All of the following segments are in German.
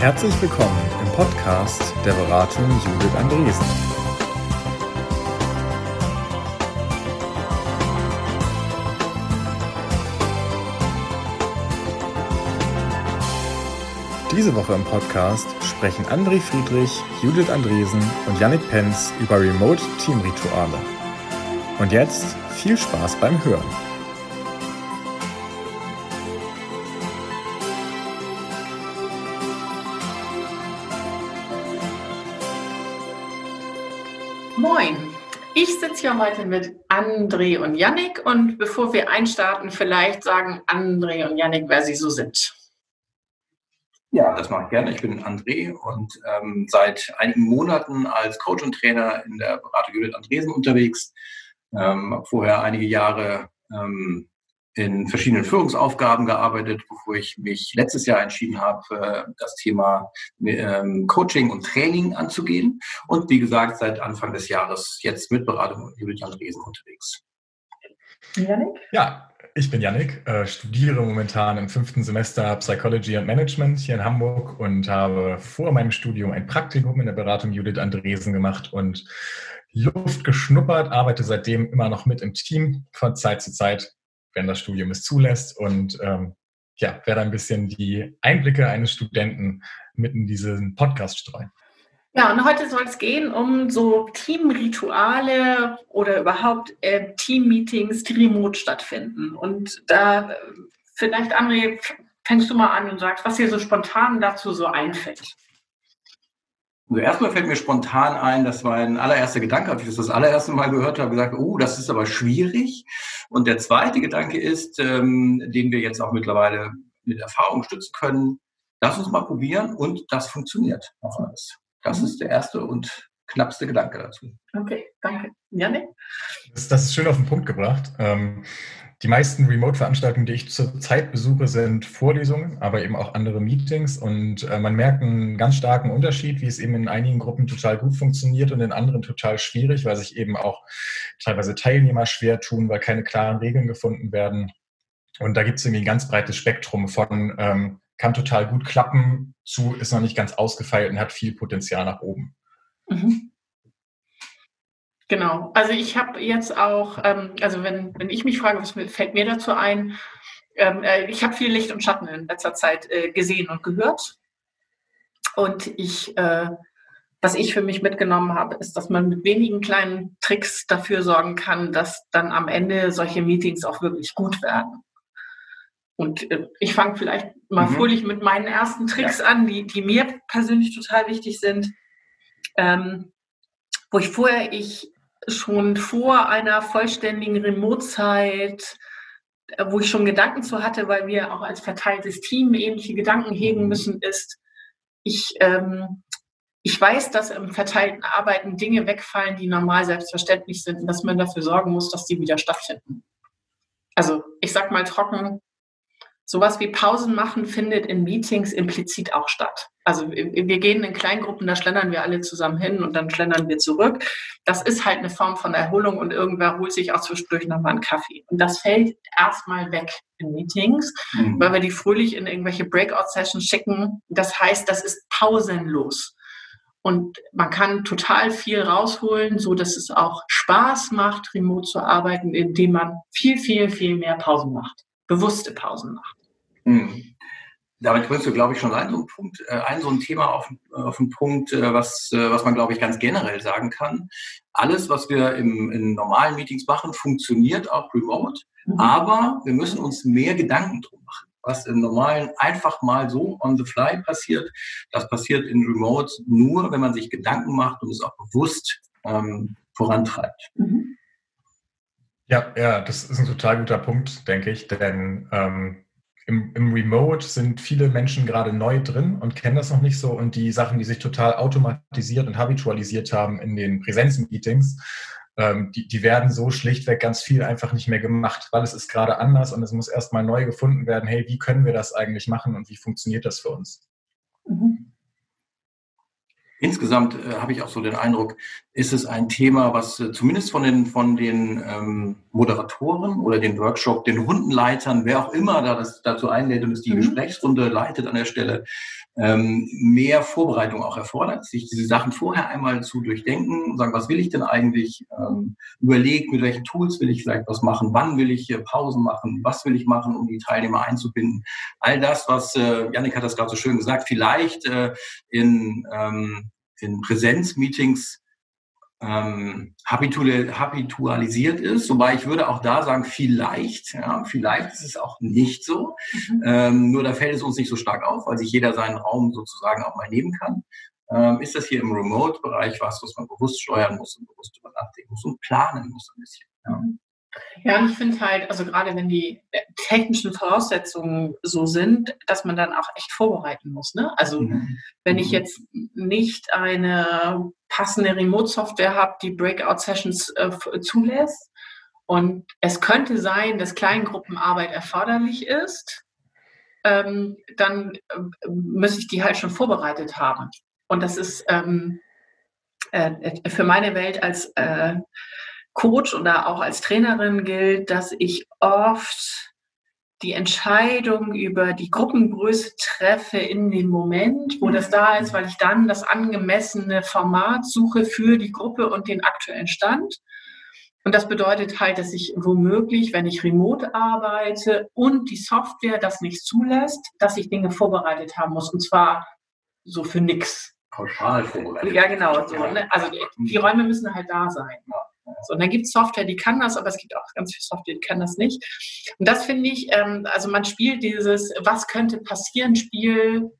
Herzlich willkommen im Podcast der Beratung Judith Andresen. Diese Woche im Podcast sprechen André Friedrich, Judith Andresen und Yannick Penz über Remote Team Rituale. Und jetzt viel Spaß beim Hören. Heute mit André und Yannick und bevor wir einstarten, vielleicht sagen André und Yannick, wer sie so sind. Ja, das mache ich gerne. Ich bin André und ähm, seit einigen Monaten als Coach und Trainer in der Beratung Judith Andresen unterwegs. Ähm, vorher einige Jahre ähm, in verschiedenen Führungsaufgaben gearbeitet, bevor ich mich letztes Jahr entschieden habe, das Thema ähm, Coaching und Training anzugehen. Und wie gesagt, seit Anfang des Jahres jetzt mit Beratung Judith Andresen unterwegs. Janik? Ja, ich bin Yannick, äh, studiere momentan im fünften Semester Psychology and Management hier in Hamburg und habe vor meinem Studium ein Praktikum in der Beratung Judith Andresen gemacht und Luft geschnuppert, arbeite seitdem immer noch mit im Team von Zeit zu Zeit wenn das Studium es zulässt und ähm, ja, werde ein bisschen die Einblicke eines Studenten mitten in diesen Podcast streuen. Ja, und heute soll es gehen um so Teamrituale oder überhaupt äh, Teammeetings, die remote stattfinden. Und da äh, vielleicht, André, fängst du mal an und sagst, was dir so spontan dazu so einfällt. Also erstmal fällt mir spontan ein, das war ein allererster Gedanke, als ich das das allererste Mal gehört habe, gesagt, oh, das ist aber schwierig. Und der zweite Gedanke ist, ähm, den wir jetzt auch mittlerweile mit Erfahrung stützen können, lass uns mal probieren und das funktioniert auch alles. Das mhm. ist der erste und knappste Gedanke dazu. Okay, danke. Janik? Das, das ist schön auf den Punkt gebracht. Ähm, die meisten Remote-Veranstaltungen, die ich zurzeit besuche, sind Vorlesungen, aber eben auch andere Meetings. Und äh, man merkt einen ganz starken Unterschied, wie es eben in einigen Gruppen total gut funktioniert und in anderen total schwierig, weil sich eben auch teilweise Teilnehmer schwer tun, weil keine klaren Regeln gefunden werden. Und da gibt es irgendwie ein ganz breites Spektrum von ähm, kann total gut klappen zu ist noch nicht ganz ausgefeilt und hat viel Potenzial nach oben. Mhm. Genau. Also ich habe jetzt auch, ähm, also wenn, wenn ich mich frage, was fällt mir dazu ein, ähm, äh, ich habe viel Licht und Schatten in letzter Zeit äh, gesehen und gehört. Und ich, äh, was ich für mich mitgenommen habe, ist, dass man mit wenigen kleinen Tricks dafür sorgen kann, dass dann am Ende solche Meetings auch wirklich gut werden. Und äh, ich fange vielleicht mal mhm. fröhlich mit meinen ersten Tricks ja. an, die, die mir persönlich total wichtig sind. Ähm, wo ich vorher ich schon vor einer vollständigen Remote-Zeit, äh, wo ich schon Gedanken zu hatte, weil wir auch als verteiltes Team ähnliche Gedanken hegen mhm. müssen, ist, ich, ähm, ich weiß, dass im verteilten Arbeiten Dinge wegfallen, die normal selbstverständlich sind und dass man dafür sorgen muss, dass die wieder stattfinden. Also ich sag mal trocken, sowas wie Pausen machen findet in Meetings implizit auch statt. Also wir gehen in Kleingruppen, da schlendern wir alle zusammen hin und dann schlendern wir zurück. Das ist halt eine Form von Erholung und irgendwer holt sich auch zwischendurch nochmal einen Kaffee. Und das fällt erstmal weg in Meetings, mhm. weil wir die fröhlich in irgendwelche Breakout-Sessions schicken. Das heißt, das ist pausenlos. Und man kann total viel rausholen, so dass es auch Spaß macht, remote zu arbeiten, indem man viel, viel, viel mehr Pausen macht. Bewusste Pausen macht. Mhm damit bringst du, glaube ich, schon ein so ein Punkt, äh, ein so ein Thema auf, auf einen Punkt, äh, was, äh, was man, glaube ich, ganz generell sagen kann. Alles, was wir im, in normalen Meetings machen, funktioniert auch remote, mhm. aber wir müssen uns mehr Gedanken drum machen. Was im Normalen einfach mal so on the fly passiert, das passiert in Remote nur, wenn man sich Gedanken macht und es auch bewusst ähm, vorantreibt. Mhm. Ja, ja, das ist ein total guter Punkt, denke ich, denn ähm, im, im Remote sind viele Menschen gerade neu drin und kennen das noch nicht so. Und die Sachen, die sich total automatisiert und habitualisiert haben in den Präsenzmeetings, ähm, die, die werden so schlichtweg ganz viel einfach nicht mehr gemacht, weil es ist gerade anders und es muss erstmal neu gefunden werden, hey, wie können wir das eigentlich machen und wie funktioniert das für uns? Mhm. Insgesamt äh, habe ich auch so den Eindruck, ist es ein Thema, was äh, zumindest von den, von den ähm, Moderatoren oder den Workshop, den Rundenleitern, wer auch immer da das, dazu einlädt und es die mhm. Gesprächsrunde leitet an der Stelle, ähm, mehr Vorbereitung auch erfordert, sich diese Sachen vorher einmal zu durchdenken, sagen, was will ich denn eigentlich, ähm, überlegt, mit welchen Tools will ich vielleicht was machen, wann will ich äh, Pausen machen, was will ich machen, um die Teilnehmer einzubinden. All das, was, äh, Janik hat das gerade so schön gesagt, vielleicht äh, in, ähm, in Präsenzmeetings ähm, habitualisiert ist. Wobei ich würde auch da sagen, vielleicht, ja, vielleicht ist es auch nicht so. Mhm. Ähm, nur da fällt es uns nicht so stark auf, weil sich jeder seinen Raum sozusagen auch mal nehmen kann. Ähm, ist das hier im Remote-Bereich was, was man bewusst steuern muss und bewusst über nachdenken muss und planen muss ein bisschen. Ja. Mhm. Ja, ich finde halt, also gerade wenn die äh, technischen Voraussetzungen so sind, dass man dann auch echt vorbereiten muss. Ne? Also mhm. wenn ich mhm. jetzt nicht eine passende Remote-Software habe, die Breakout-Sessions äh, zulässt und es könnte sein, dass Kleingruppenarbeit erforderlich ist, ähm, dann äh, muss ich die halt schon vorbereitet haben. Und das ist ähm, äh, für meine Welt als äh, Coach oder auch als Trainerin gilt, dass ich oft die Entscheidung über die Gruppengröße treffe in dem Moment, wo das da ist, weil ich dann das angemessene Format suche für die Gruppe und den aktuellen Stand. Und das bedeutet halt, dass ich womöglich, wenn ich remote arbeite und die Software das nicht zulässt, dass ich Dinge vorbereitet haben muss. Und zwar so für nichts. Pauschal vorbereitet. Ja, genau. So, ne? Also die, die Räume müssen halt da sein. Ja. So, und dann gibt es Software, die kann das, aber es gibt auch ganz viel Software, die kann das nicht. Und das finde ich, ähm, also man spielt dieses, was könnte passieren, Spiel.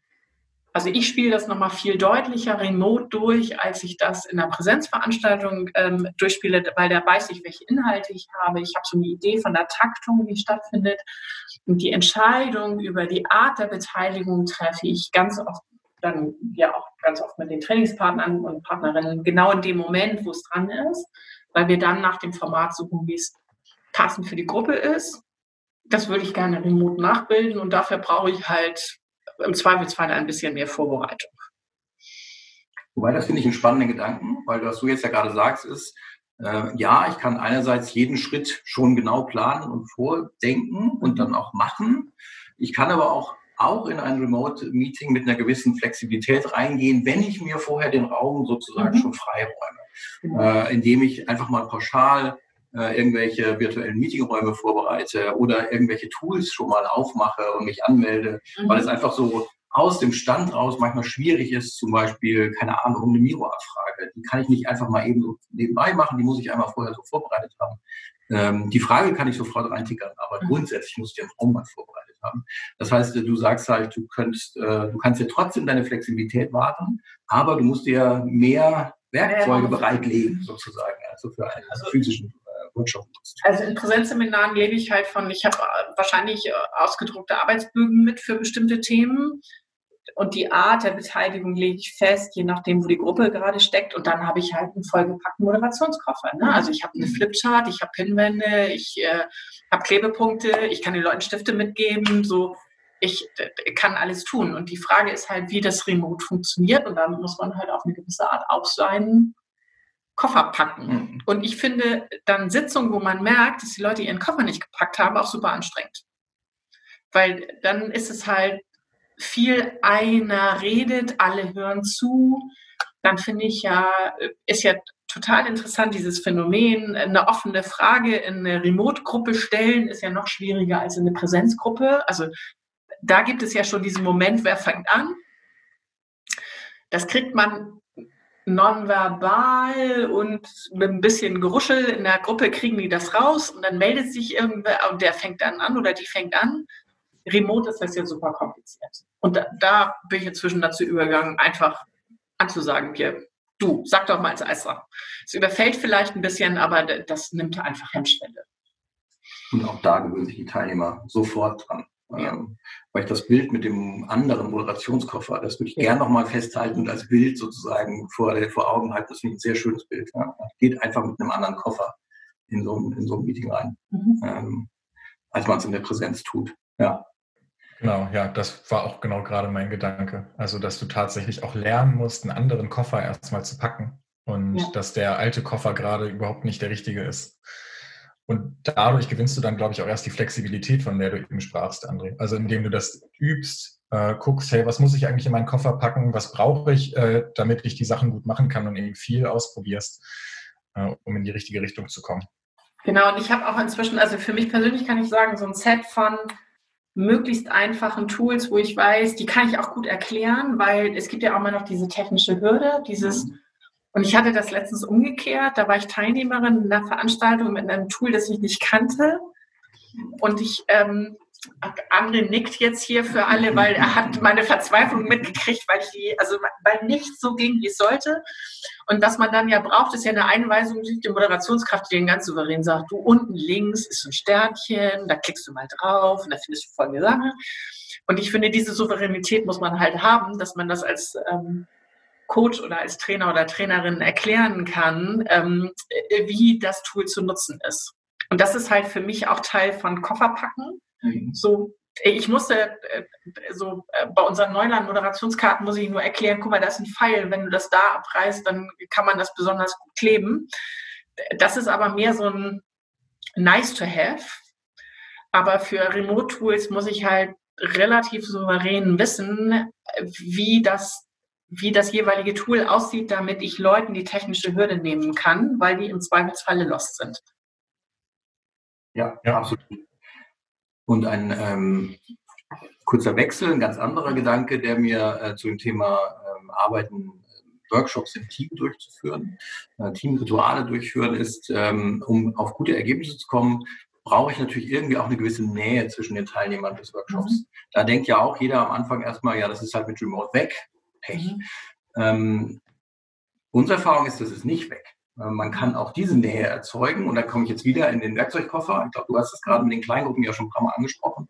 Also ich spiele das nochmal viel deutlicher remote durch, als ich das in einer Präsenzveranstaltung ähm, durchspiele, weil da weiß ich, welche Inhalte ich habe. Ich habe so eine Idee von der Taktung, die stattfindet. Und die Entscheidung über die Art der Beteiligung treffe ich ganz oft dann ja auch ganz oft mit den Trainingspartnern und Partnerinnen genau in dem Moment, wo es dran ist weil wir dann nach dem Format suchen, wie es passend für die Gruppe ist. Das würde ich gerne remote nachbilden und dafür brauche ich halt im Zweifelsfall ein bisschen mehr Vorbereitung. Wobei, das finde ich einen spannenden Gedanken, weil was du jetzt ja gerade sagst, ist, äh, ja, ich kann einerseits jeden Schritt schon genau planen und vordenken und dann auch machen. Ich kann aber auch auch in ein Remote-Meeting mit einer gewissen Flexibilität reingehen, wenn ich mir vorher den Raum sozusagen mhm. schon freiräume. Äh, indem ich einfach mal pauschal äh, irgendwelche virtuellen Meetingräume vorbereite oder irgendwelche Tools schon mal aufmache und mich anmelde, mhm. weil es einfach so aus dem Stand raus manchmal schwierig ist, zum Beispiel, keine Ahnung, eine Miro-Abfrage. Die kann ich nicht einfach mal eben so nebenbei machen, die muss ich einmal vorher so vorbereitet haben. Ähm, die Frage kann ich sofort reintickern, aber mhm. grundsätzlich muss ich den Raum mal vorbereitet haben. Das heißt, du sagst halt, du könntest, äh, du kannst dir trotzdem deine Flexibilität warten, aber du musst dir mehr Werkzeuge bereitlegen, sozusagen, also für einen also, physischen äh, Workshop. Also in Präsenzseminaren lebe ich halt von, ich habe äh, wahrscheinlich äh, ausgedruckte Arbeitsbögen mit für bestimmte Themen. Und die Art der Beteiligung lege ich fest, je nachdem, wo die Gruppe gerade steckt. Und dann habe ich halt einen vollgepackten Moderationskoffer. Ne? Also ich habe eine Flipchart, ich habe Pinwände, ich äh, habe Klebepunkte, ich kann den Leuten Stifte mitgeben. So ich kann alles tun. Und die Frage ist halt, wie das Remote funktioniert. Und dann muss man halt auf eine gewisse Art auch seinen Koffer packen. Mhm. Und ich finde dann Sitzungen, wo man merkt, dass die Leute ihren Koffer nicht gepackt haben, auch super anstrengend. Weil dann ist es halt viel einer redet, alle hören zu. Dann finde ich ja, ist ja total interessant, dieses Phänomen. Eine offene Frage in eine Remote-Gruppe stellen ist ja noch schwieriger als in eine Präsenzgruppe. Also da gibt es ja schon diesen Moment, wer fängt an. Das kriegt man nonverbal und mit ein bisschen Geruschel in der Gruppe kriegen die das raus und dann meldet sich irgendwer und der fängt dann an oder die fängt an. Remote ist das ja super kompliziert. Und da, da bin ich inzwischen dazu übergegangen, einfach anzusagen, hier, du, sag doch mal als Eister. Es überfällt vielleicht ein bisschen, aber das nimmt einfach Hemmschwelle. Und auch da gewöhnen sich die Teilnehmer sofort dran. Ja. Ähm, weil ich das Bild mit dem anderen Moderationskoffer, das würde ich ja. gerne nochmal festhalten und als Bild sozusagen vor, vor Augen halten. Das finde ich ein sehr schönes Bild. Ja. Geht einfach mit einem anderen Koffer in so, ein, in so ein Meeting rein, mhm. ähm, als man es in der Präsenz tut. Ja. Genau, ja, das war auch genau gerade mein Gedanke. Also, dass du tatsächlich auch lernen musst, einen anderen Koffer erstmal zu packen. und ja. dass der alte Koffer gerade überhaupt nicht der richtige ist. Und dadurch gewinnst du dann, glaube ich, auch erst die Flexibilität, von der du eben sprachst, André. Also indem du das übst, äh, guckst, hey, was muss ich eigentlich in meinen Koffer packen, was brauche ich, äh, damit ich die Sachen gut machen kann und eben viel ausprobierst, äh, um in die richtige Richtung zu kommen. Genau, und ich habe auch inzwischen, also für mich persönlich kann ich sagen, so ein Set von möglichst einfachen Tools, wo ich weiß, die kann ich auch gut erklären, weil es gibt ja auch mal noch diese technische Hürde, dieses, mhm. Und ich hatte das letztens umgekehrt, da war ich Teilnehmerin in einer Veranstaltung mit einem Tool, das ich nicht kannte. Und ich ähm, André nickt jetzt hier für alle, weil er hat meine Verzweiflung mitgekriegt, weil die, also weil nichts so ging, wie es sollte. Und was man dann ja braucht, ist ja eine Einweisung die Moderationskraft, die den ganz souverän sagt, du unten links ist ein Sternchen, da klickst du mal drauf und da findest du folgende Sache. Und ich finde, diese Souveränität muss man halt haben, dass man das als ähm, Coach oder als Trainer oder Trainerin erklären kann, ähm, wie das Tool zu nutzen ist. Und das ist halt für mich auch Teil von Kofferpacken Mhm. So, ich musste äh, so äh, bei unseren Neuland-Moderationskarten muss ich nur erklären, guck mal, da ist ein Pfeil, wenn du das da abreißt, dann kann man das besonders gut kleben. Das ist aber mehr so ein nice to have. Aber für Remote-Tools muss ich halt relativ souverän wissen, wie das, wie das jeweilige Tool aussieht, damit ich Leuten die technische Hürde nehmen kann, weil die im Zweifelsfalle lost sind. Ja, ja, absolut. Und ein ähm, kurzer Wechsel, ein ganz anderer Gedanke, der mir äh, zu dem Thema ähm, Arbeiten, äh, Workshops im Team durchzuführen, äh, Teamrituale durchführen, ist, ähm, um auf gute Ergebnisse zu kommen, brauche ich natürlich irgendwie auch eine gewisse Nähe zwischen den Teilnehmern des Workshops. Mhm. Da denkt ja auch jeder am Anfang erstmal, ja, das ist halt mit Remote weg. Pech. Mhm. Ähm, unsere Erfahrung ist, das ist nicht weg. Äh, man kann auch diese Nähe erzeugen. Und da komme ich jetzt wieder in den Werkzeugkoffer. Ich glaube, du hast es gerade mit den Kleingruppen ja schon ein paar Mal angesprochen.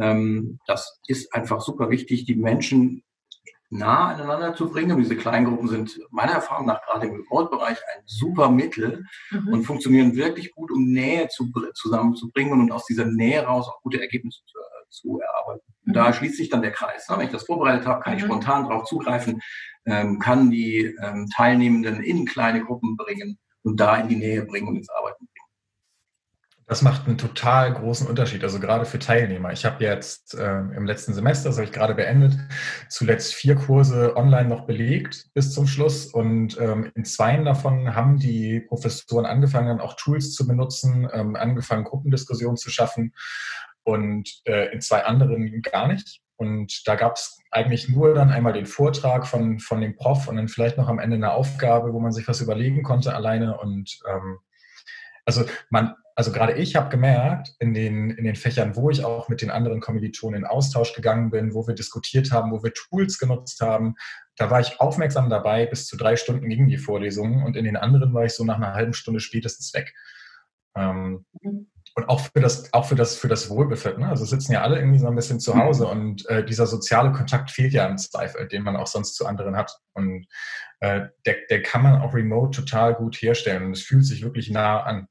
Ähm, das ist einfach super wichtig, die Menschen nah aneinander zu bringen. Und diese Kleingruppen sind meiner Erfahrung nach gerade im Remote-Bereich ein super Mittel mhm. und funktionieren wirklich gut, um Nähe zu, zusammenzubringen und aus dieser Nähe raus auch gute Ergebnisse zu, äh, zu erarbeiten. Mhm. Da schließt sich dann der Kreis. Wenn ich das vorbereitet habe, kann mhm. ich spontan darauf zugreifen, ähm, kann die ähm, Teilnehmenden in kleine Gruppen bringen und da in die Nähe bringen und ins Arbeiten bringen. Das macht einen total großen Unterschied, also gerade für Teilnehmer. Ich habe jetzt äh, im letzten Semester, das habe ich gerade beendet, zuletzt vier Kurse online noch belegt bis zum Schluss und ähm, in zweien davon haben die Professoren angefangen, dann auch Tools zu benutzen, ähm, angefangen, Gruppendiskussionen zu schaffen und äh, in zwei anderen gar nicht. Und da gab es eigentlich nur dann einmal den Vortrag von, von dem Prof und dann vielleicht noch am Ende eine Aufgabe, wo man sich was überlegen konnte alleine. Und ähm, also man, also gerade ich habe gemerkt, in den, in den Fächern, wo ich auch mit den anderen Kommilitonen in Austausch gegangen bin, wo wir diskutiert haben, wo wir Tools genutzt haben, da war ich aufmerksam dabei, bis zu drei Stunden gingen die Vorlesungen und in den anderen war ich so nach einer halben Stunde spätestens weg. Ähm, mhm und auch für das, auch für das, für das Wohlbefinden. Ne? Also sitzen ja alle irgendwie so ein bisschen zu Hause mhm. und äh, dieser soziale Kontakt fehlt ja im Zweifel, den man auch sonst zu anderen hat. Und äh, der, der kann man auch remote total gut herstellen und es fühlt sich wirklich nah an.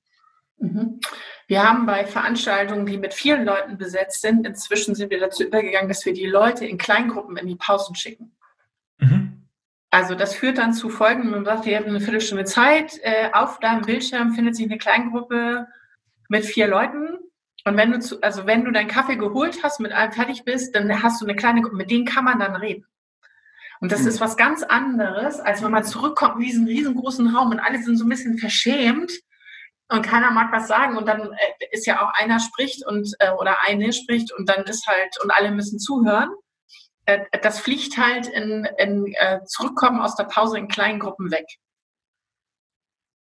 Mhm. Wir haben bei Veranstaltungen, die mit vielen Leuten besetzt sind, inzwischen sind wir dazu übergegangen, dass wir die Leute in Kleingruppen in die Pausen schicken. Mhm. Also das führt dann zu folgendem, man sagt, ihr habt eine Viertelstunde Zeit, äh, auf deinem Bildschirm findet sich eine Kleingruppe mit vier Leuten. Und wenn du, zu, also wenn du deinen Kaffee geholt hast, mit allem fertig bist, dann hast du eine kleine Gruppe, mit denen kann man dann reden. Und das mhm. ist was ganz anderes, als wenn man zurückkommt in diesen riesengroßen Raum und alle sind so ein bisschen verschämt und keiner mag was sagen und dann äh, ist ja auch einer spricht und äh, oder eine spricht und dann ist halt und alle müssen zuhören. Äh, das fliegt halt in, in Zurückkommen aus der Pause in kleinen Gruppen weg.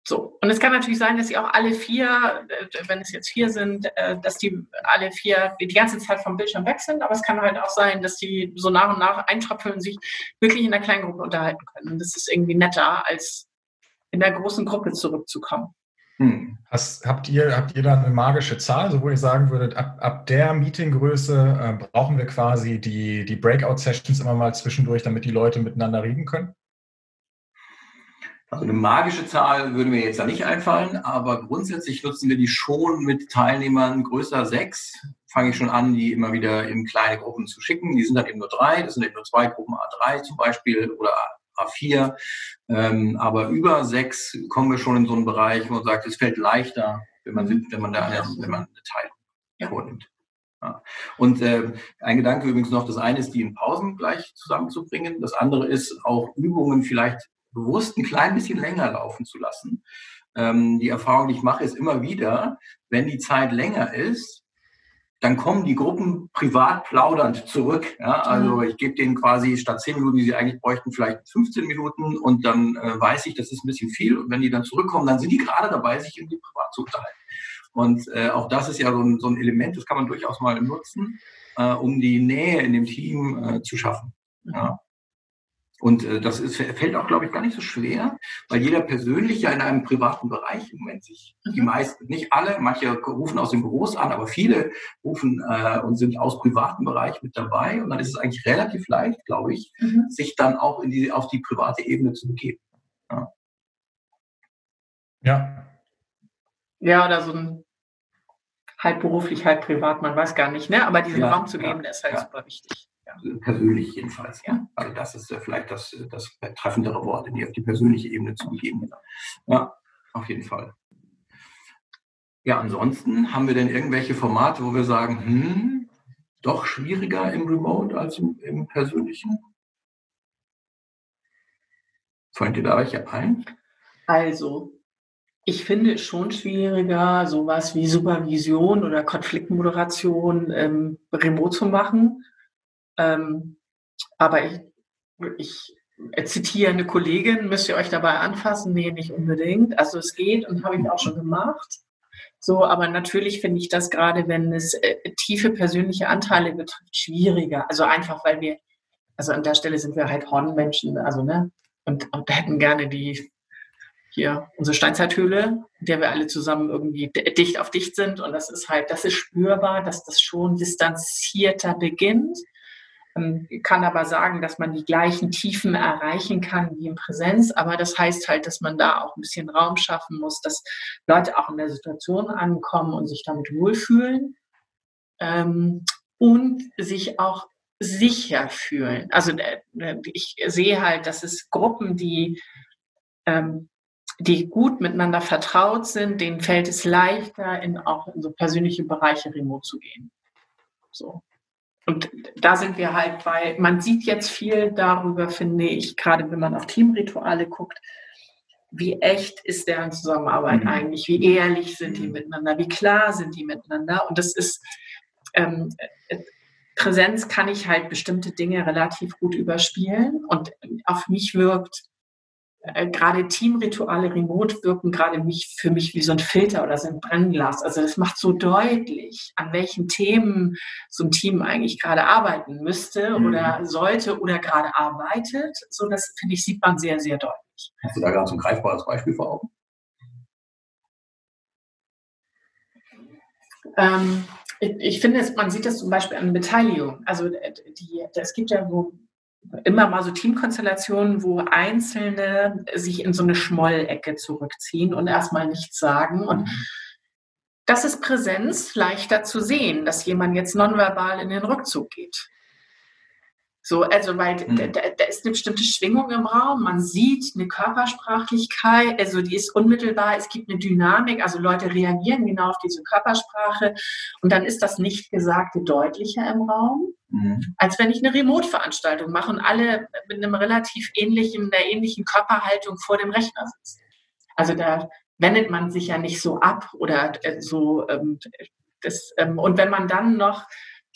So, und es kann natürlich sein, dass sie auch alle vier, äh, wenn es jetzt vier sind, äh, dass die alle vier die ganze Zeit vom Bildschirm weg sind, aber es kann halt auch sein, dass die so nach und nach eintröpfeln und sich wirklich in der kleinen Gruppe unterhalten können. Und das ist irgendwie netter, als in der großen Gruppe zurückzukommen. Hm. Hast, habt, ihr, habt ihr da eine magische Zahl, so wo ihr sagen würdet, ab, ab der Meetinggröße äh, brauchen wir quasi die, die Breakout-Sessions immer mal zwischendurch, damit die Leute miteinander reden können? Also eine magische Zahl würde mir jetzt da nicht einfallen, aber grundsätzlich nutzen wir die schon mit Teilnehmern größer sechs. Fange ich schon an, die immer wieder in kleine Gruppen zu schicken. Die sind dann eben nur drei, das sind eben nur zwei Gruppen A3 zum Beispiel oder A4. Ähm, aber über sechs kommen wir schon in so einen Bereich, wo man sagt, es fällt leichter, wenn man, mhm. wenn man da eine, wenn man eine Teilung ja. vornimmt. Ja. Und äh, ein Gedanke übrigens noch, das eine ist, die in Pausen gleich zusammenzubringen. Das andere ist auch Übungen vielleicht bewusst ein klein bisschen länger laufen zu lassen. Ähm, die Erfahrung, die ich mache, ist immer wieder, wenn die Zeit länger ist, dann kommen die Gruppen privat plaudernd zurück. Ja? Also mhm. ich gebe denen quasi statt 10 Minuten, die sie eigentlich bräuchten, vielleicht 15 Minuten und dann äh, weiß ich, das ist ein bisschen viel. Und wenn die dann zurückkommen, dann sind die gerade dabei, sich irgendwie privat zu unterhalten. Und äh, auch das ist ja so ein, so ein Element, das kann man durchaus mal nutzen, äh, um die Nähe in dem Team äh, zu schaffen. Ja. Und äh, das ist, fällt auch, glaube ich, gar nicht so schwer, weil jeder persönlich ja in einem privaten Bereich im Moment sich, mhm. die meisten, nicht alle, manche rufen aus den Büros an, aber viele rufen äh, und sind aus privaten Bereich mit dabei. Und dann ist es eigentlich relativ leicht, glaube ich, mhm. sich dann auch in die, auf die private Ebene zu begeben. Ja. Ja, ja oder so ein halb beruflich, halb privat, man weiß gar nicht, ne? Aber diesen ja, Raum zu geben, ja, der ist halt ja. super wichtig. Persönlich jedenfalls, ja. Also das ist vielleicht das, das treffendere Wort, in die auf die persönliche Ebene zu begeben. Ja, auf jeden Fall. Ja, ansonsten haben wir denn irgendwelche Formate, wo wir sagen, hm, doch schwieriger im Remote als im, im Persönlichen? Fallen dir da welche ein? Also, ich finde es schon schwieriger, sowas wie Supervision oder Konfliktmoderation ähm, remote zu machen. Ähm, aber ich, ich zitiere eine Kollegin, müsst ihr euch dabei anfassen? Nee, nicht unbedingt. Also es geht und habe ich auch schon gemacht. So, aber natürlich finde ich das gerade, wenn es äh, tiefe persönliche Anteile betrifft, schwieriger. Also einfach, weil wir, also an der Stelle sind wir halt Hornmenschen, also ne, und, und hätten gerne die hier unsere Steinzeithöhle, in der wir alle zusammen irgendwie dicht auf dicht sind. Und das ist halt, das ist spürbar, dass das schon distanzierter beginnt. Ähm, ich kann aber sagen, dass man die gleichen Tiefen erreichen kann wie in Präsenz. Aber das heißt halt, dass man da auch ein bisschen Raum schaffen muss, dass Leute auch in der Situation ankommen und sich damit wohlfühlen. Ähm, und sich auch sicher fühlen. Also äh, ich sehe halt, dass es Gruppen, die ähm, die gut miteinander vertraut sind, denen fällt es leichter, in, auch in so persönliche Bereiche remote zu gehen. So. Und da sind wir halt bei, man sieht jetzt viel darüber, finde ich, gerade wenn man auf Teamrituale guckt, wie echt ist deren Zusammenarbeit mhm. eigentlich, wie ehrlich sind die miteinander, wie klar sind die miteinander. Und das ist, ähm, Präsenz kann ich halt bestimmte Dinge relativ gut überspielen und auf mich wirkt äh, gerade Teamrituale remote wirken gerade mich, für mich wie so ein Filter oder so ein Brennglas. Also das macht so deutlich, an welchen Themen so ein Team eigentlich gerade arbeiten müsste mhm. oder sollte oder gerade arbeitet. So das finde ich sieht man sehr sehr deutlich. Hast du da gerade so ein greifbares Beispiel vor Augen? Ähm, ich, ich finde, man sieht das zum Beispiel an Beteiligung. Also äh, die, es gibt ja so immer mal so Teamkonstellationen, wo Einzelne sich in so eine Schmollecke zurückziehen und erstmal nichts sagen. Und mhm. das ist Präsenz leichter zu sehen, dass jemand jetzt nonverbal in den Rückzug geht. So, also, weil mhm. da, da, ist eine bestimmte Schwingung im Raum, man sieht eine Körpersprachlichkeit, also die ist unmittelbar, es gibt eine Dynamik, also Leute reagieren genau auf diese Körpersprache und dann ist das Nichtgesagte deutlicher im Raum, mhm. als wenn ich eine Remote-Veranstaltung mache und alle mit einem relativ ähnlichen, einer ähnlichen Körperhaltung vor dem Rechner sitzen. Also da wendet man sich ja nicht so ab oder äh, so, ähm, das, ähm, und wenn man dann noch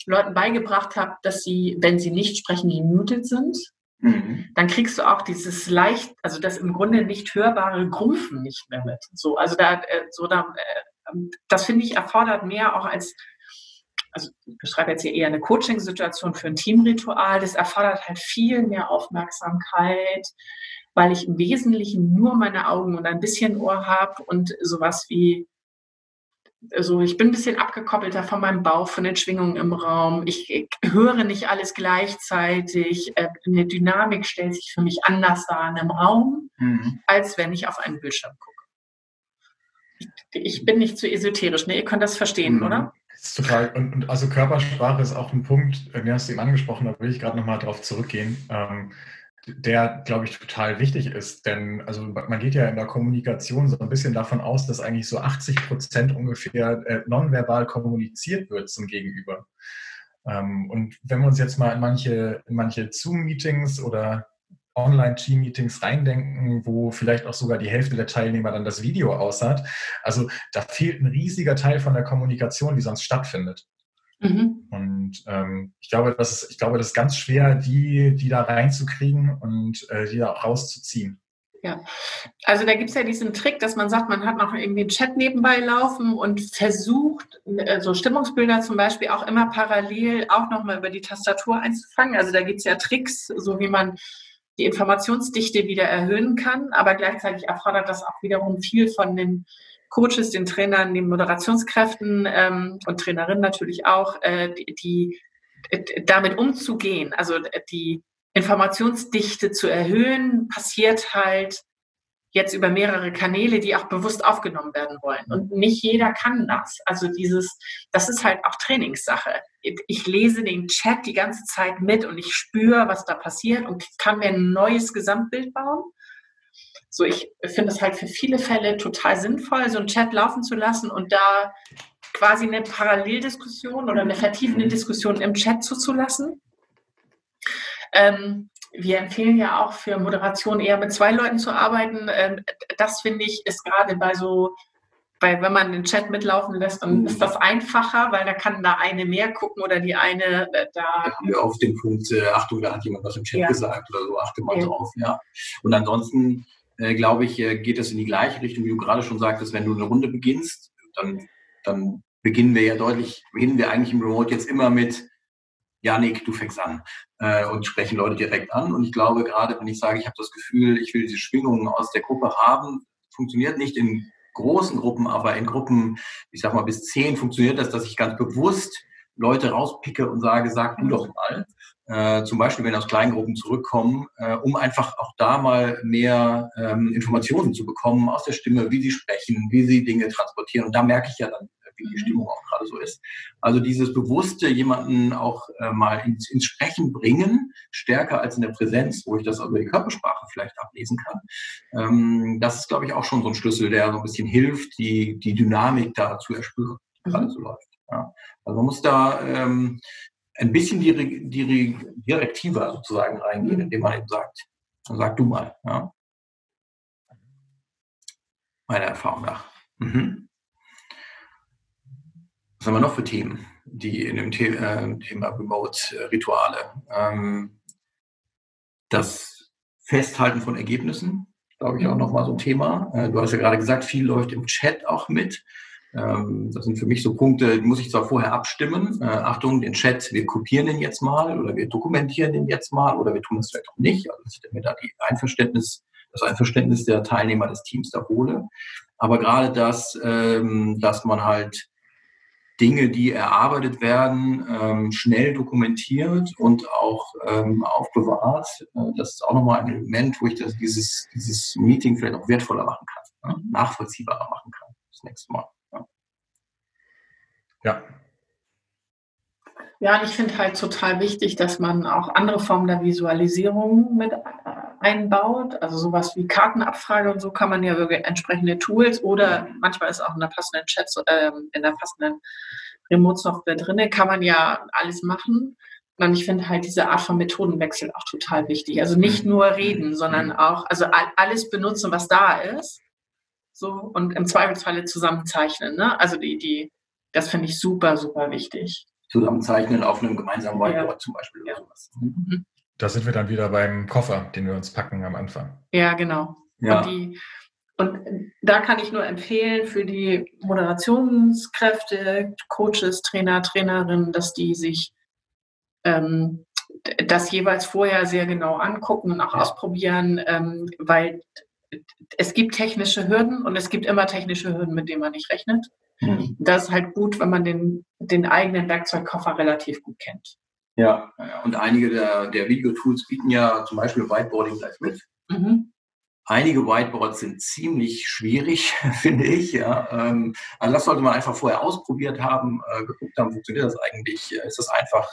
Leuten beigebracht habe, dass sie, wenn sie nicht sprechen, gemutet sind, mhm. dann kriegst du auch dieses leicht, also das im Grunde nicht hörbare Grumpfen nicht mehr mit. So, also da, äh, so da, äh, das finde ich erfordert mehr auch als, also ich beschreibe jetzt hier eher eine Coaching-Situation für ein Teamritual. Das erfordert halt viel mehr Aufmerksamkeit, weil ich im Wesentlichen nur meine Augen und ein bisschen Ohr habe und sowas wie also ich bin ein bisschen abgekoppelter von meinem Bauch, von den Schwingungen im Raum. Ich, ich höre nicht alles gleichzeitig. Äh, eine Dynamik stellt sich für mich anders dar einem Raum, mhm. als wenn ich auf einen Bildschirm gucke. Ich, ich bin nicht zu esoterisch, ne? Ihr könnt das verstehen, mhm. oder? Das ist total. Und, und, also Körpersprache ist auch ein Punkt, den hast du eben angesprochen, da will ich gerade nochmal drauf zurückgehen. Ähm, der, glaube ich, total wichtig ist. Denn also man geht ja in der Kommunikation so ein bisschen davon aus, dass eigentlich so 80 Prozent ungefähr äh, nonverbal kommuniziert wird zum Gegenüber. Ähm, und wenn wir uns jetzt mal in manche, in manche Zoom-Meetings oder Online-Team-Meetings reindenken, wo vielleicht auch sogar die Hälfte der Teilnehmer dann das Video aussah. Also da fehlt ein riesiger Teil von der Kommunikation, die sonst stattfindet. Mhm. Und ähm, ich glaube, das ist, ich glaube, das ist ganz schwer, die, die da reinzukriegen und äh, die da rauszuziehen. Ja, also da gibt es ja diesen Trick, dass man sagt, man hat noch irgendwie einen Chat nebenbei laufen und versucht, äh, so Stimmungsbilder zum Beispiel auch immer parallel auch nochmal über die Tastatur einzufangen. Also da gibt es ja Tricks, so wie man die Informationsdichte wieder erhöhen kann, aber gleichzeitig erfordert das auch wiederum viel von den Coaches, den Trainern, den Moderationskräften ähm, und Trainerinnen natürlich auch, äh, die, die damit umzugehen, also die Informationsdichte zu erhöhen, passiert halt jetzt über mehrere Kanäle, die auch bewusst aufgenommen werden wollen. Und nicht jeder kann das. Also dieses, das ist halt auch Trainingssache. Ich lese den Chat die ganze Zeit mit und ich spüre, was da passiert und kann mir ein neues Gesamtbild bauen. So, ich finde es halt für viele Fälle total sinnvoll, so einen Chat laufen zu lassen und da quasi eine Paralleldiskussion oder eine vertiefende Diskussion im Chat zuzulassen. Ähm, wir empfehlen ja auch für Moderation eher mit zwei Leuten zu arbeiten. Ähm, das finde ich ist gerade bei so, bei, wenn man den Chat mitlaufen lässt, dann ist das einfacher, weil da kann da eine mehr gucken oder die eine äh, da. Wir auf den Punkt, äh, Achtung, da hat jemand was im Chat ja. gesagt oder so, achte mal ja. drauf, ja. Und ansonsten, äh, glaube ich, äh, geht es in die gleiche Richtung, wie du gerade schon sagtest, wenn du eine Runde beginnst, dann, dann beginnen wir ja deutlich, beginnen wir eigentlich im Remote jetzt immer mit Janik, du fängst an äh, und sprechen Leute direkt an. Und ich glaube, gerade wenn ich sage, ich habe das Gefühl, ich will diese Schwingungen aus der Gruppe haben, funktioniert nicht in großen Gruppen, aber in Gruppen, ich sag mal bis zehn funktioniert das, dass ich ganz bewusst Leute rauspicke und sage, sag du doch mal. Äh, zum Beispiel, wenn aus kleinen Gruppen zurückkommen, äh, um einfach auch da mal mehr ähm, Informationen zu bekommen aus der Stimme, wie sie sprechen, wie sie Dinge transportieren. Und da merke ich ja dann wie die Stimmung auch gerade so ist. Also dieses bewusste jemanden auch äh, mal ins, ins, Sprechen bringen, stärker als in der Präsenz, wo ich das über die Körpersprache vielleicht ablesen kann. Ähm, das ist, glaube ich, auch schon so ein Schlüssel, der so ein bisschen hilft, die, die Dynamik da zu erspüren, gerade so läuft. Ja. Also man muss da ähm, ein bisschen die, die direktiver sozusagen reingehen, indem man eben sagt, sag du mal. Ja. Meiner Erfahrung nach. Mhm. Was haben wir noch für Themen, die in dem The äh, Thema Remote-Rituale? Ähm, das Festhalten von Ergebnissen, glaube ich, auch nochmal so ein Thema. Äh, du hast ja gerade gesagt, viel läuft im Chat auch mit. Ähm, das sind für mich so Punkte, muss ich zwar vorher abstimmen. Äh, Achtung, den Chat, wir kopieren den jetzt mal oder wir dokumentieren den jetzt mal oder wir tun das vielleicht auch nicht. Also dass ich mir da die Einverständnis, das Einverständnis der Teilnehmer des Teams da hole. Aber gerade das, ähm, dass man halt Dinge, die erarbeitet werden, ähm, schnell dokumentiert und auch ähm, aufbewahrt. Äh, das ist auch nochmal ein Element, wo ich das, dieses, dieses Meeting vielleicht auch wertvoller machen kann, ne? nachvollziehbarer machen kann das nächste Mal. Ja. ja. Und ich finde halt total wichtig, dass man auch andere Formen der Visualisierung mit äh, einbaut. Also sowas wie Kartenabfrage und so kann man ja wirklich entsprechende Tools oder manchmal ist auch in der passenden Chat, äh, in der passenden Remote-Software drin, kann man ja alles machen. Und ich finde halt diese Art von Methodenwechsel auch total wichtig. Also nicht nur reden, sondern auch, also alles benutzen, was da ist. So, und im Zweifelsfalle zusammenzeichnen. Ne? Also die, die, das finde ich super, super wichtig zusammenzeichnen auf einem gemeinsamen Whiteboard ja. zum Beispiel oder sowas. Mhm. Da sind wir dann wieder beim Koffer, den wir uns packen am Anfang. Ja, genau. Ja. Und, die, und da kann ich nur empfehlen für die Moderationskräfte, Coaches, Trainer, Trainerinnen, dass die sich ähm, das jeweils vorher sehr genau angucken und auch ja. ausprobieren, ähm, weil es gibt technische Hürden und es gibt immer technische Hürden, mit denen man nicht rechnet. Mhm. Das ist halt gut, wenn man den, den eigenen Werkzeugkoffer relativ gut kennt. Ja, und einige der, der Video-Tools bieten ja zum Beispiel Whiteboarding gleich mit. Mhm. Einige Whiteboards sind ziemlich schwierig, finde ich. Ja. Ähm, also das sollte man einfach vorher ausprobiert haben, äh, geguckt haben, funktioniert das eigentlich, ist das einfach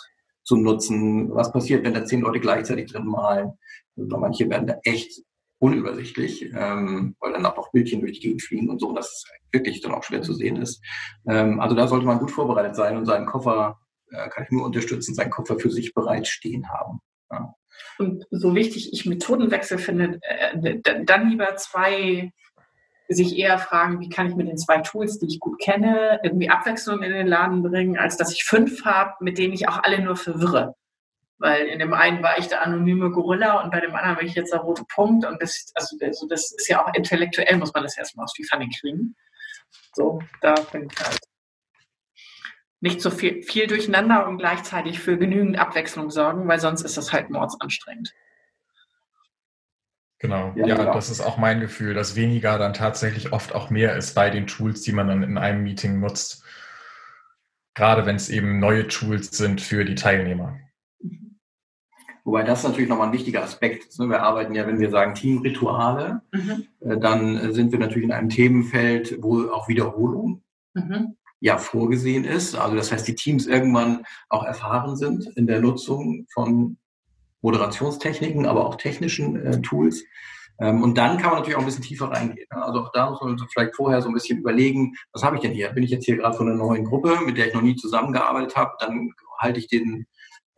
zu nutzen. Was passiert, wenn da zehn Leute gleichzeitig drin malen? Also manche werden da echt unübersichtlich, ähm, weil dann auch noch Bildchen durch die Gegend fliegen und so, und das wirklich dann auch schwer zu sehen ist. Ähm, also da sollte man gut vorbereitet sein und seinen Koffer, äh, kann ich nur unterstützen, seinen Koffer für sich bereitstehen haben. Ja. Und so wichtig ich Methodenwechsel finde, äh, dann lieber zwei sich eher fragen, wie kann ich mit den zwei Tools, die ich gut kenne, irgendwie Abwechslung in den Laden bringen, als dass ich fünf habe, mit denen ich auch alle nur verwirre. Weil in dem einen war ich der anonyme Gorilla und bei dem anderen war ich jetzt der rote Punkt. Und das, also, also das ist ja auch intellektuell, muss man das erstmal aus die Pfanne kriegen. So, da bin ich halt nicht so viel, viel durcheinander und gleichzeitig für genügend Abwechslung sorgen, weil sonst ist das halt mordsanstrengend. Genau, ja, ja genau. das ist auch mein Gefühl, dass weniger dann tatsächlich oft auch mehr ist bei den Tools, die man dann in einem Meeting nutzt. Gerade wenn es eben neue Tools sind für die Teilnehmer. Wobei das natürlich nochmal ein wichtiger Aspekt ist. Ne? Wir arbeiten ja, wenn wir sagen Teamrituale, mhm. Äh, dann sind wir natürlich in einem Themenfeld, wo auch Wiederholung mhm. ja vorgesehen ist. Also das heißt, die Teams irgendwann auch erfahren sind in der Nutzung von Moderationstechniken, aber auch technischen äh, Tools. Ähm, und dann kann man natürlich auch ein bisschen tiefer reingehen. Ne? Also auch da muss man vielleicht vorher so ein bisschen überlegen, was habe ich denn hier? Bin ich jetzt hier gerade von einer neuen Gruppe, mit der ich noch nie zusammengearbeitet habe? Dann halte ich den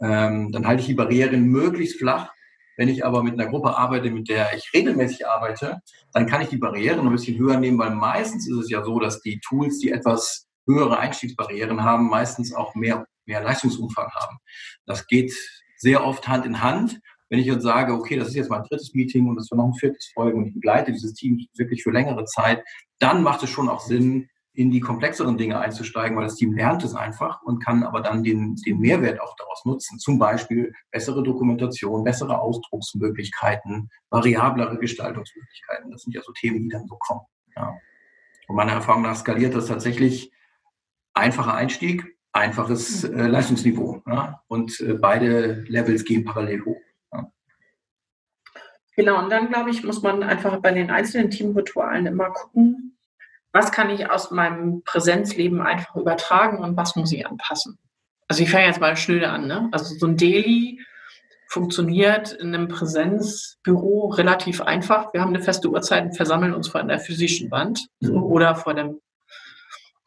ähm, dann halte ich die Barrieren möglichst flach. Wenn ich aber mit einer Gruppe arbeite, mit der ich regelmäßig arbeite, dann kann ich die Barrieren ein bisschen höher nehmen, weil meistens ist es ja so, dass die Tools, die etwas höhere Einstiegsbarrieren haben, meistens auch mehr, mehr Leistungsumfang haben. Das geht sehr oft Hand in Hand. Wenn ich jetzt sage, okay, das ist jetzt mein drittes Meeting und das wird noch ein viertes folgen und ich begleite dieses Team wirklich für längere Zeit, dann macht es schon auch Sinn, in die komplexeren Dinge einzusteigen, weil das Team lernt es einfach und kann aber dann den, den Mehrwert auch daraus nutzen. Zum Beispiel bessere Dokumentation, bessere Ausdrucksmöglichkeiten, variablere Gestaltungsmöglichkeiten. Das sind ja so Themen, die dann so kommen. Ja. Und meiner Erfahrung nach skaliert das tatsächlich einfacher Einstieg, einfaches äh, Leistungsniveau. Ja. Und äh, beide Levels gehen parallel hoch. Genau, und dann glaube ich, muss man einfach bei den einzelnen Teamritualen immer gucken, was kann ich aus meinem Präsenzleben einfach übertragen und was muss ich anpassen? Also ich fange jetzt mal schnell an. Ne? Also so ein Daily funktioniert in einem Präsenzbüro relativ einfach. Wir haben eine feste Uhrzeit und versammeln uns vor einer physischen Wand so, oder vor dem,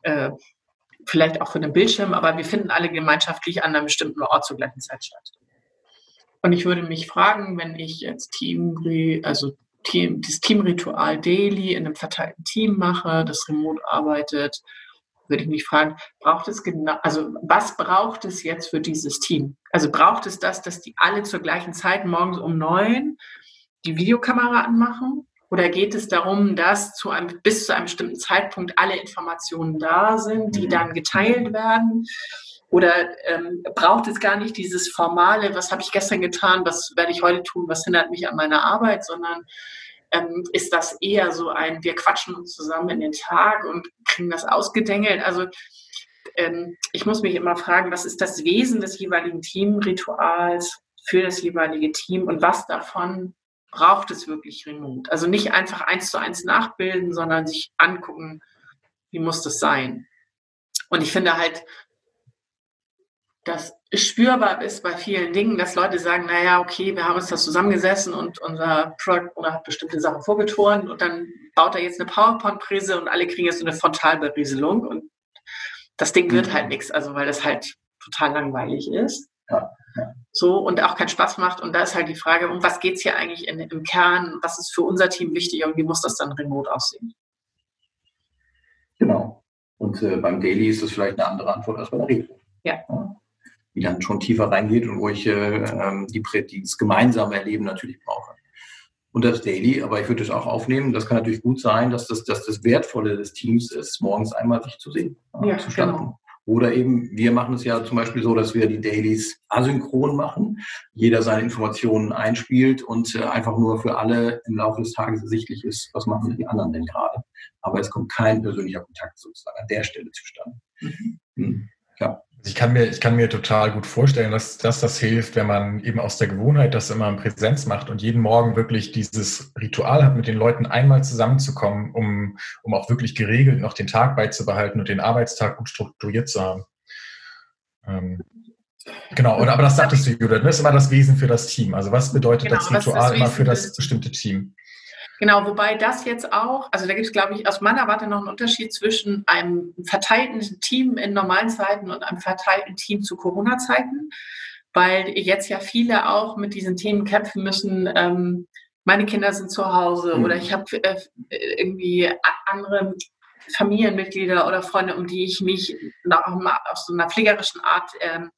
äh, vielleicht auch vor einem Bildschirm, aber wir finden alle gemeinschaftlich an einem bestimmten Ort zur gleichen Zeit statt. Und ich würde mich fragen, wenn ich jetzt Team, also Team, das Teamritual Daily in einem verteilten Team mache, das remote arbeitet, würde ich mich fragen, braucht es genau, also was braucht es jetzt für dieses Team? Also braucht es das, dass die alle zur gleichen Zeit morgens um neun die Videokamera anmachen? Oder geht es darum, dass zu einem, bis zu einem bestimmten Zeitpunkt alle Informationen da sind, die mhm. dann geteilt werden? Oder ähm, braucht es gar nicht dieses formale, was habe ich gestern getan, was werde ich heute tun, was hindert mich an meiner Arbeit, sondern ähm, ist das eher so ein, wir quatschen uns zusammen in den Tag und kriegen das ausgedengelt. Also ähm, ich muss mich immer fragen, was ist das Wesen des jeweiligen Teamrituals für das jeweilige Team und was davon braucht es wirklich remote? Also nicht einfach eins zu eins nachbilden, sondern sich angucken, wie muss das sein? Und ich finde halt, dass spürbar ist bei vielen Dingen, dass Leute sagen, naja, okay, wir haben uns da zusammengesessen und unser Product Owner hat bestimmte Sachen vorgeturnt und dann baut er jetzt eine PowerPoint-Präse und alle kriegen jetzt so eine Frontalberieselung und das Ding wird halt mhm. nichts, also weil das halt total langweilig ist. Ja, ja. So und auch keinen Spaß macht. Und da ist halt die Frage, um was geht es hier eigentlich in, im Kern? Was ist für unser Team wichtig und wie muss das dann remote aussehen? Genau. Und äh, beim Daily ist das vielleicht eine andere Antwort als bei der Retro. Ja. ja die dann schon tiefer reingeht und wo ich äh, die, die, das gemeinsame Erleben natürlich brauche. Und das Daily, aber ich würde es auch aufnehmen. Das kann natürlich gut sein, dass das, dass das Wertvolle des Teams ist, morgens einmal sich zu sehen, ja, zu starten. Genau. Oder eben, wir machen es ja zum Beispiel so, dass wir die Dailies asynchron machen, jeder seine Informationen einspielt und äh, einfach nur für alle im Laufe des Tages ersichtlich ist, was machen die anderen denn gerade. Aber es kommt kein persönlicher Kontakt sozusagen an der Stelle zustande. Mhm. Hm. Ich kann mir, ich kann mir total gut vorstellen, dass, dass das hilft, wenn man eben aus der Gewohnheit das immer in Präsenz macht und jeden Morgen wirklich dieses Ritual hat, mit den Leuten einmal zusammenzukommen, um, um auch wirklich geregelt noch den Tag beizubehalten und den Arbeitstag gut strukturiert zu haben. Ähm. Genau, oder, aber das sagtest du, Judith, das ist immer das Wesen für das Team. Also was bedeutet genau, das Ritual das immer für das bestimmte Team? Genau, wobei das jetzt auch, also da gibt es, glaube ich, aus meiner Warte noch einen Unterschied zwischen einem verteilten Team in normalen Zeiten und einem verteilten Team zu Corona-Zeiten, weil jetzt ja viele auch mit diesen Themen kämpfen müssen. Ähm, meine Kinder sind zu Hause mhm. oder ich habe äh, irgendwie andere Familienmitglieder oder Freunde, um die ich mich auf so einer pflegerischen Art ähm,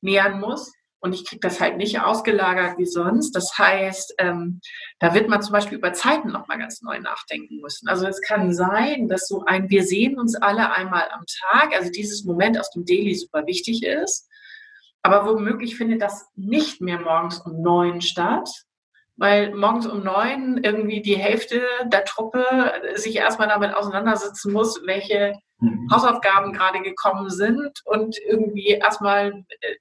nähern muss und ich kriege das halt nicht ausgelagert wie sonst. Das heißt, ähm, da wird man zum Beispiel über Zeiten nochmal ganz neu nachdenken müssen. Also es kann sein, dass so ein Wir sehen uns alle einmal am Tag, also dieses Moment aus dem Daily super wichtig ist. Aber womöglich findet das nicht mehr morgens um neun statt, weil morgens um neun irgendwie die Hälfte der Truppe sich erstmal damit auseinandersetzen muss, welche mhm. Hausaufgaben gerade gekommen sind und irgendwie erstmal äh,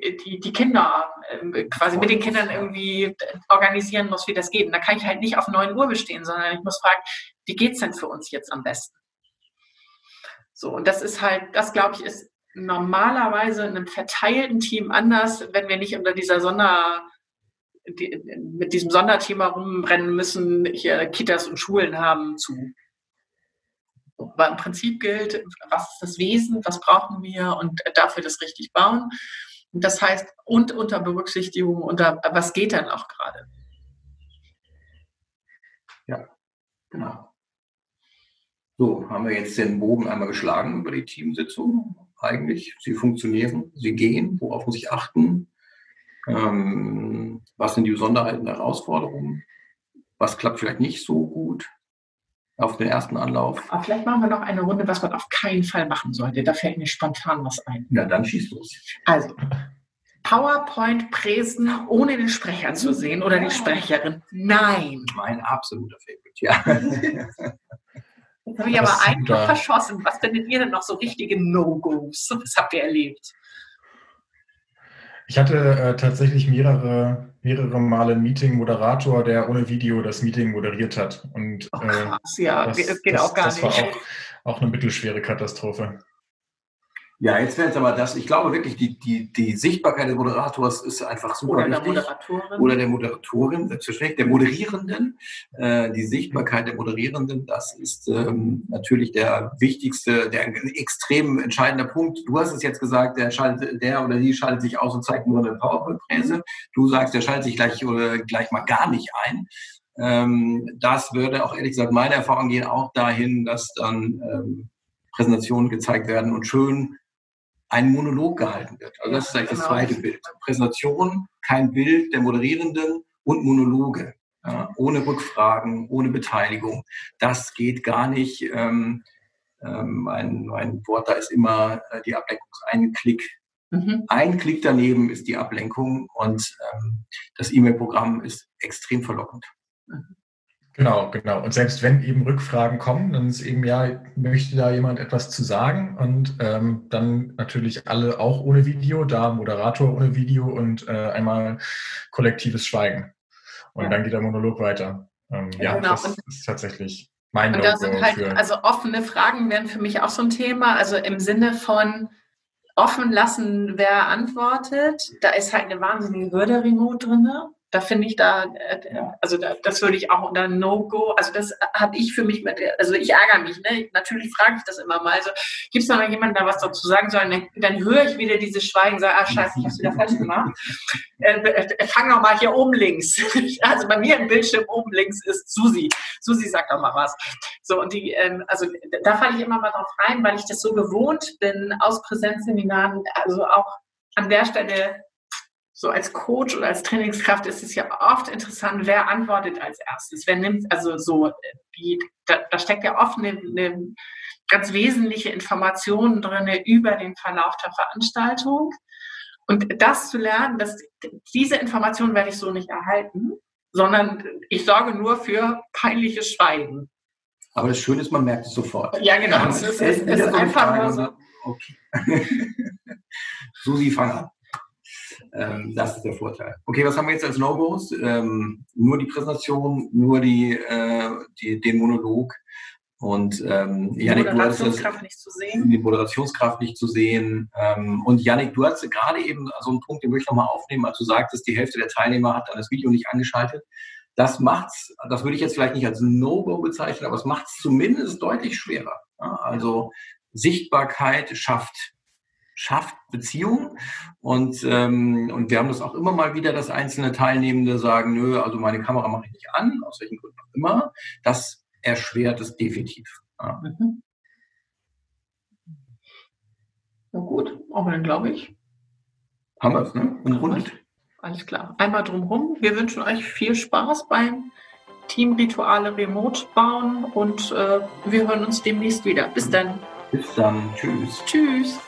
die, die Kinder äh, quasi mit den Kindern irgendwie organisieren muss, wie das geht. Und da kann ich halt nicht auf 9 Uhr bestehen, sondern ich muss fragen, wie geht es denn für uns jetzt am besten? So, und das ist halt, das glaube ich, ist normalerweise in einem verteilten Team anders, wenn wir nicht unter dieser Sonder, die, mit diesem Sonderthema rumrennen müssen, hier Kitas und Schulen haben zu. Aber im Prinzip gilt, was ist das Wesen, was brauchen wir und dafür das richtig bauen. Das heißt, und unter Berücksichtigung, unter was geht dann auch gerade? Ja, genau. So, haben wir jetzt den Bogen einmal geschlagen über die Teamsitzung. Eigentlich, sie funktionieren, sie gehen, worauf muss ich achten? Ähm, was sind die Besonderheiten der Herausforderungen? Was klappt vielleicht nicht so gut? Auf den ersten Anlauf. Aber vielleicht machen wir noch eine Runde, was man auf keinen Fall machen sollte. Da fällt mir spontan was ein. Ja, dann schieß los. Also, PowerPoint präsen, ohne den Sprecher zu sehen oder die Sprecherin. Nein. Mein absoluter Favorite, ja. Jetzt habe ich aber einen verschossen. Was findet ihr denn noch so richtige No-Gos? Was habt ihr erlebt? Ich hatte äh, tatsächlich mehrere, mehrere Male einen Meeting-Moderator, der ohne Video das Meeting moderiert hat. Und oh, krass, ja, das, geht das, auch gar das nicht. Das war auch, auch eine mittelschwere Katastrophe. Ja, jetzt wäre es aber das, ich glaube wirklich, die, die, die Sichtbarkeit des Moderators ist einfach super Oder wichtig. der Moderatorin. Oder der Moderatorin, selbstverständlich, der Moderierenden. Äh, die Sichtbarkeit der Moderierenden, das ist ähm, natürlich der wichtigste, der extrem entscheidende Punkt. Du hast es jetzt gesagt, der, schaltet, der oder die schaltet sich aus und zeigt nur eine PowerPoint-Präse. Du sagst, der schaltet sich gleich oder gleich mal gar nicht ein. Ähm, das würde auch ehrlich gesagt, meine Erfahrungen gehen auch dahin, dass dann ähm, Präsentationen gezeigt werden und schön ein Monolog gehalten wird. Also das ist eigentlich das genau. zweite Bild. Präsentation, kein Bild der Moderierenden und Monologe. Ja, ohne Rückfragen, ohne Beteiligung. Das geht gar nicht. Ähm, ähm, mein, mein Wort da ist immer äh, die Ablenkung. Ein Klick. Mhm. Ein Klick daneben ist die Ablenkung und ähm, das E-Mail-Programm ist extrem verlockend. Mhm. Genau, genau. Und selbst wenn eben Rückfragen kommen, dann ist eben ja, möchte da jemand etwas zu sagen und ähm, dann natürlich alle auch ohne Video, da Moderator ohne Video und äh, einmal kollektives Schweigen. Und ja. dann geht der Monolog weiter. Ähm, ja, genau. das ist tatsächlich mein Und da sind halt, also offene Fragen wären für mich auch so ein Thema, also im Sinne von offen lassen, wer antwortet. Da ist halt eine wahnsinnige Würde remote drin da finde ich da, äh, also da, das würde ich auch unter No-Go, also das habe ich für mich mit, also ich ärgere mich, ne? natürlich frage ich das immer mal, also gibt es da mal jemanden, der was dazu sagen soll, dann, dann höre ich wieder dieses Schweigen, sage, ah scheiße, ich habe es wieder falsch gemacht. Äh, äh, fang noch mal hier oben links. also bei mir im Bildschirm oben links ist Susi. Susi sagt doch mal was. So, und die, ähm, also da falle ich immer mal drauf rein, weil ich das so gewohnt bin aus Präsenzseminaren, also auch an der Stelle so als Coach oder als Trainingskraft ist es ja oft interessant, wer antwortet als erstes. Wer nimmt, also so, wie, da, da steckt ja oft eine, eine ganz wesentliche Information drin über den Verlauf der Veranstaltung. Und das zu lernen, dass diese Information werde ich so nicht erhalten, sondern ich sorge nur für peinliches Schweigen. Aber das Schöne ist, man merkt es sofort. Ja, genau. Es ist, es ist einfach nur so. Okay. Susi, fang an. Ähm, das ist der Vorteil. Okay, was haben wir jetzt als No-Gos? Ähm, nur die Präsentation, nur die, äh, die, den Monolog. Und ähm, die Janik, Moderationskraft nicht zu sehen. Die Moderationskraft nicht zu sehen. Ähm, und Janik, du hast gerade eben so einen Punkt, den möchte ich nochmal aufnehmen, als du sagtest, die Hälfte der Teilnehmer hat dann das Video nicht angeschaltet. Das macht's, das würde ich jetzt vielleicht nicht als No-Go bezeichnen, aber es macht es zumindest deutlich schwerer. Ja, also Sichtbarkeit schafft schafft Beziehungen. Und, ähm, und wir haben das auch immer mal wieder, dass einzelne Teilnehmende sagen, nö, also meine Kamera mache ich nicht an, aus welchen Gründen auch immer. Das erschwert es definitiv. Ja. Mhm. Na gut, aber dann glaube ich. Haben wir es, ne? Umrundet. Alles klar. Einmal drumherum. Wir wünschen euch viel Spaß beim Team Rituale Remote bauen und äh, wir hören uns demnächst wieder. Bis dann. Bis dann. Tschüss. Tschüss.